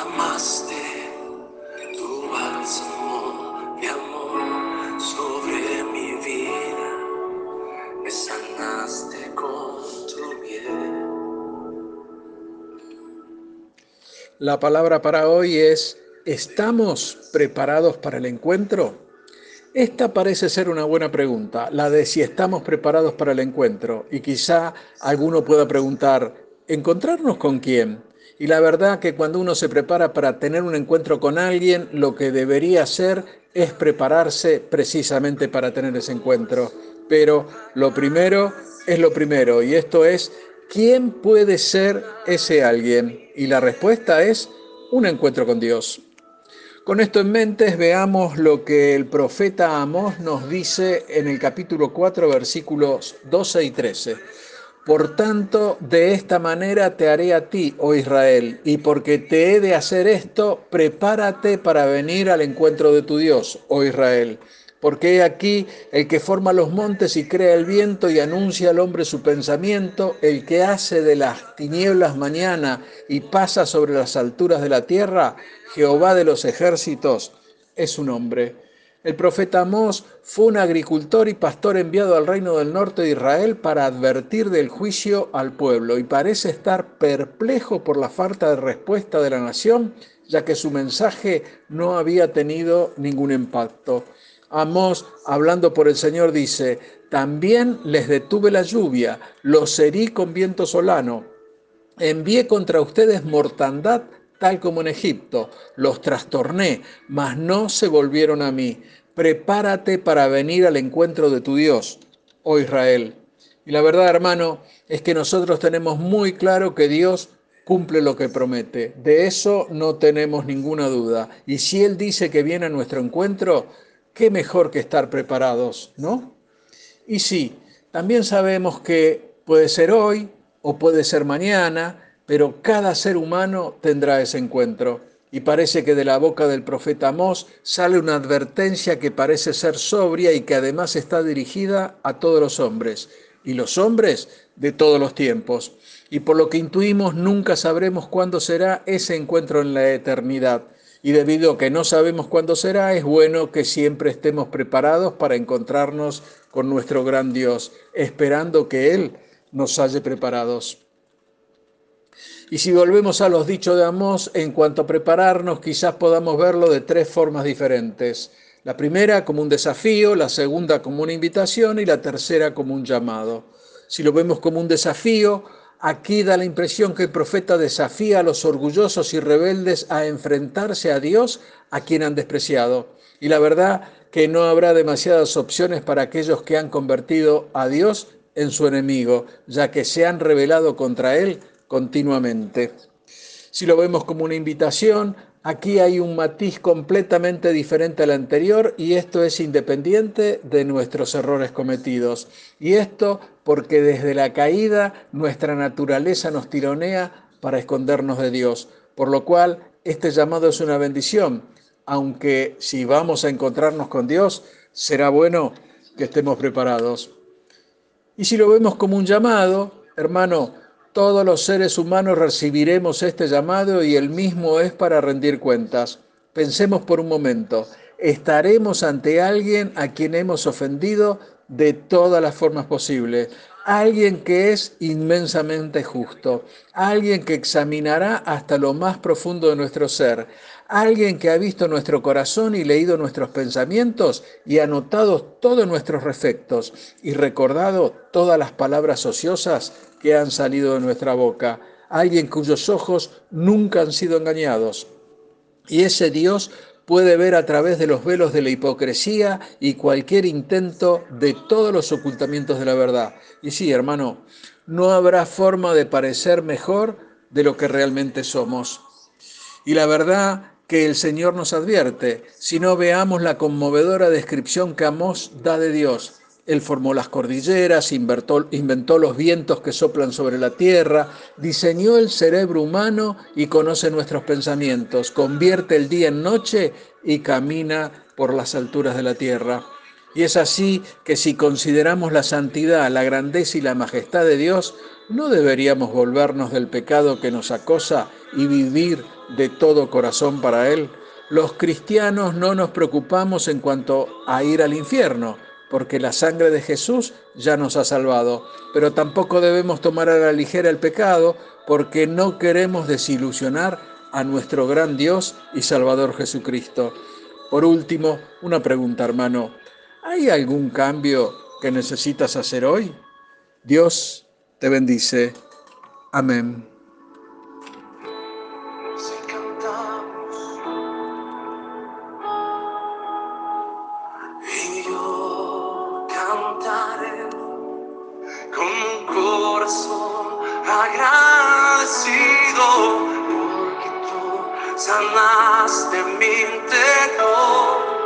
derramaste tu bálsamo de amor sobre mi vida, me sanaste con tu bien. La palabra para hoy es, ¿estamos preparados para el encuentro? Esta parece ser una buena pregunta, la de si estamos preparados para el encuentro. Y quizá alguno pueda preguntar, ¿encontrarnos con quién? Y la verdad que cuando uno se prepara para tener un encuentro con alguien, lo que debería hacer es prepararse precisamente para tener ese encuentro. Pero lo primero es lo primero, y esto es, ¿quién puede ser ese alguien? Y la respuesta es un encuentro con Dios. Con esto en mente, veamos lo que el profeta Amós nos dice en el capítulo 4, versículos 12 y 13. Por tanto, de esta manera te haré a ti, oh Israel, y porque te he de hacer esto, prepárate para venir al encuentro de tu Dios, oh Israel. Porque he aquí el que forma los montes y crea el viento y anuncia al hombre su pensamiento, el que hace de las tinieblas mañana y pasa sobre las alturas de la tierra, Jehová de los ejércitos es su nombre. El profeta Amós fue un agricultor y pastor enviado al reino del norte de Israel para advertir del juicio al pueblo y parece estar perplejo por la falta de respuesta de la nación, ya que su mensaje no había tenido ningún impacto. Amós, hablando por el Señor, dice, también les detuve la lluvia, los herí con viento solano, envié contra ustedes mortandad tal como en Egipto, los trastorné, mas no se volvieron a mí. Prepárate para venir al encuentro de tu Dios, oh Israel. Y la verdad, hermano, es que nosotros tenemos muy claro que Dios cumple lo que promete. De eso no tenemos ninguna duda. Y si Él dice que viene a nuestro encuentro, qué mejor que estar preparados, ¿no? Y sí, también sabemos que puede ser hoy o puede ser mañana, pero cada ser humano tendrá ese encuentro. Y parece que de la boca del profeta Amós sale una advertencia que parece ser sobria y que además está dirigida a todos los hombres, y los hombres de todos los tiempos. Y por lo que intuimos, nunca sabremos cuándo será ese encuentro en la eternidad y debido a que no sabemos cuándo será, es bueno que siempre estemos preparados para encontrarnos con nuestro gran Dios, esperando que Él nos halle preparados. Y si volvemos a los dichos de Amós, en cuanto a prepararnos, quizás podamos verlo de tres formas diferentes. La primera como un desafío, la segunda como una invitación y la tercera como un llamado. Si lo vemos como un desafío, Aquí da la impresión que el profeta desafía a los orgullosos y rebeldes a enfrentarse a Dios a quien han despreciado. Y la verdad que no habrá demasiadas opciones para aquellos que han convertido a Dios en su enemigo, ya que se han rebelado contra Él continuamente. Si lo vemos como una invitación, Aquí hay un matiz completamente diferente al anterior y esto es independiente de nuestros errores cometidos. Y esto porque desde la caída nuestra naturaleza nos tironea para escondernos de Dios. Por lo cual este llamado es una bendición, aunque si vamos a encontrarnos con Dios, será bueno que estemos preparados. Y si lo vemos como un llamado, hermano, todos los seres humanos recibiremos este llamado y el mismo es para rendir cuentas. Pensemos por un momento, estaremos ante alguien a quien hemos ofendido de todas las formas posibles, alguien que es inmensamente justo, alguien que examinará hasta lo más profundo de nuestro ser, alguien que ha visto nuestro corazón y leído nuestros pensamientos y anotado todos nuestros defectos y recordado todas las palabras ociosas que han salido de nuestra boca, alguien cuyos ojos nunca han sido engañados. Y ese Dios puede ver a través de los velos de la hipocresía y cualquier intento de todos los ocultamientos de la verdad. Y sí, hermano, no habrá forma de parecer mejor de lo que realmente somos. Y la verdad que el Señor nos advierte, si no veamos la conmovedora descripción que Amós da de Dios. Él formó las cordilleras, inventó, inventó, los vientos que soplan sobre la tierra, diseñó el cerebro humano y conoce nuestros pensamientos, convierte el día en noche y camina por las alturas de la tierra. Y es así que si consideramos la santidad, la grandeza y la majestad de Dios, ¿no deberíamos volvernos del pecado que nos acosa y vivir de todo corazón para Él? Los cristianos no nos preocupamos en cuanto a ir al infierno, porque la sangre de Jesús ya nos ha salvado, pero tampoco debemos tomar a la ligera el pecado, porque no queremos desilusionar a nuestro gran Dios y Salvador Jesucristo. Por último, una pregunta, hermano. ¿Hay algún cambio que necesitas hacer hoy? Dios te bendice. Amén. Agradecido porque tú sanaste mi interior.